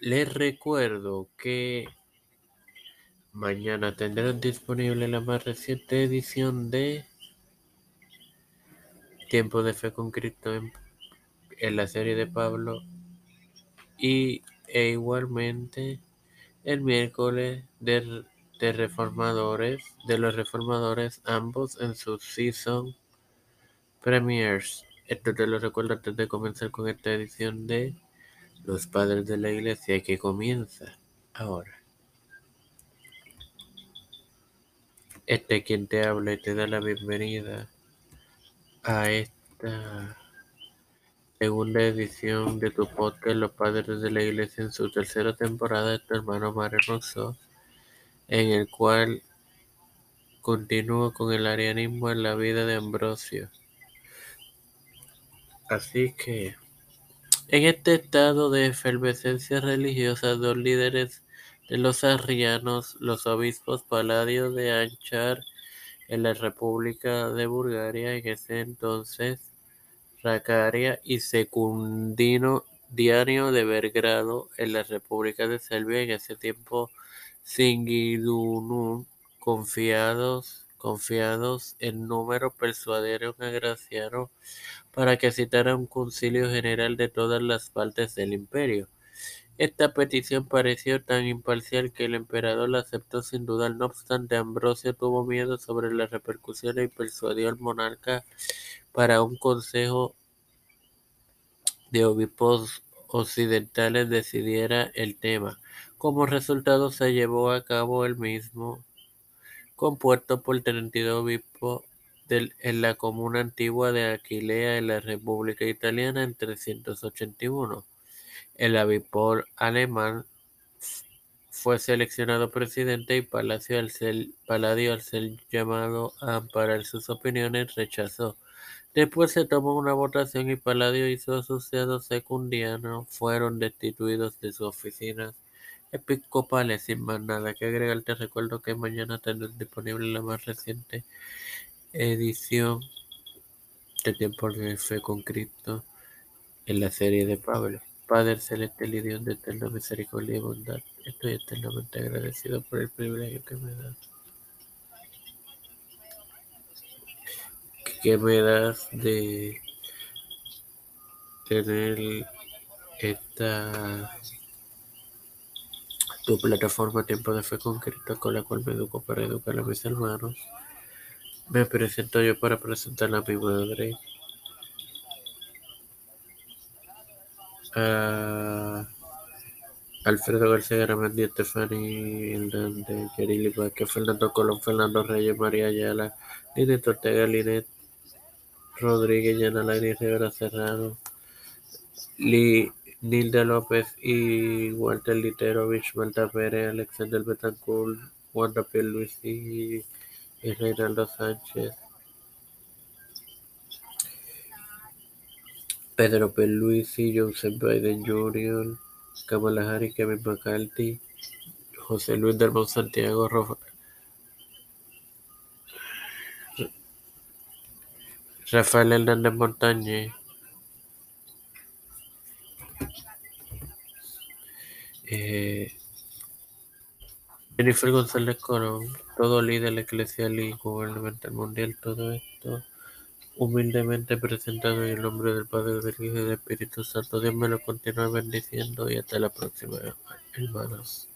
Les recuerdo que mañana tendrán disponible la más reciente edición de Tiempo de Fe con Cristo en, la serie de Pablo y e igualmente el miércoles de, de reformadores de los reformadores ambos en su season premiers. Esto te lo recuerdo antes de comenzar con esta edición de Los Padres de la Iglesia que comienza ahora. Este quien te habla y te da la bienvenida a esta segunda edición de tu podcast Los Padres de la Iglesia en su tercera temporada de tu hermano Mario Rosso, en el cual continúo con el arianismo en la vida de Ambrosio. Así que, en este estado de efervescencia religiosa, dos líderes de los arrianos, los obispos Paladio de Anchar en la República de Bulgaria, en ese entonces Racaria, y Secundino Diario de Belgrado en la República de Serbia, en ese tiempo Singidunum, confiados, confiados en número, persuadieron a Graciano para que citara un concilio general de todas las partes del imperio. Esta petición pareció tan imparcial que el emperador la aceptó sin dudar. No obstante, Ambrosio tuvo miedo sobre las repercusiones y persuadió al monarca para un consejo de obispos occidentales decidiera el tema. Como resultado se llevó a cabo el mismo, compuesto por 32 obispos en la comuna antigua de Aquilea en la República Italiana en 381. El obispo alemán fue seleccionado presidente y Palacio al ser, Palladio al ser llamado a amparar sus opiniones rechazó. Después se tomó una votación y Palladio y sus asociados secundianos fueron destituidos de sus oficinas episcopales. Sin más nada que agregar, te recuerdo que mañana tendrás disponible la más reciente edición de Tiempo de Fe con Cristo en la serie de Pablo. Padre celestial y Dios de eterna misericordia y bondad, estoy eternamente agradecido por el privilegio que me das. Que me das de tener esta tu plataforma Tiempo de Fe con Cristo con la cual me educo para educar a mis hermanos me presento yo para presentar a mi madre. A Alfredo García Garamendi, Estefani Hernández, Yerili Vázquez, Fernando Colón, Fernando Reyes, María Ayala, Linet Ortega, Linet Rodríguez, Yana Laini, Rivera Serrano, Nilda López y Walter Literovich, Malta Pérez, Alexander Betancourt, Wanda Luis y y Reinaldo Sánchez, Pedro Pierluisi, Joseph Biden Jr., Kamala Harris, Kevin McCarthy, José Luis del Santiago, Rafael Hernández Montañez, eh, Jennifer González Corón, todo líder eclesial y gubernamental mundial, todo esto humildemente presentado en el nombre del Padre, del Hijo y del Espíritu Santo. Dios me lo continúe bendiciendo y hasta la próxima, hermanos.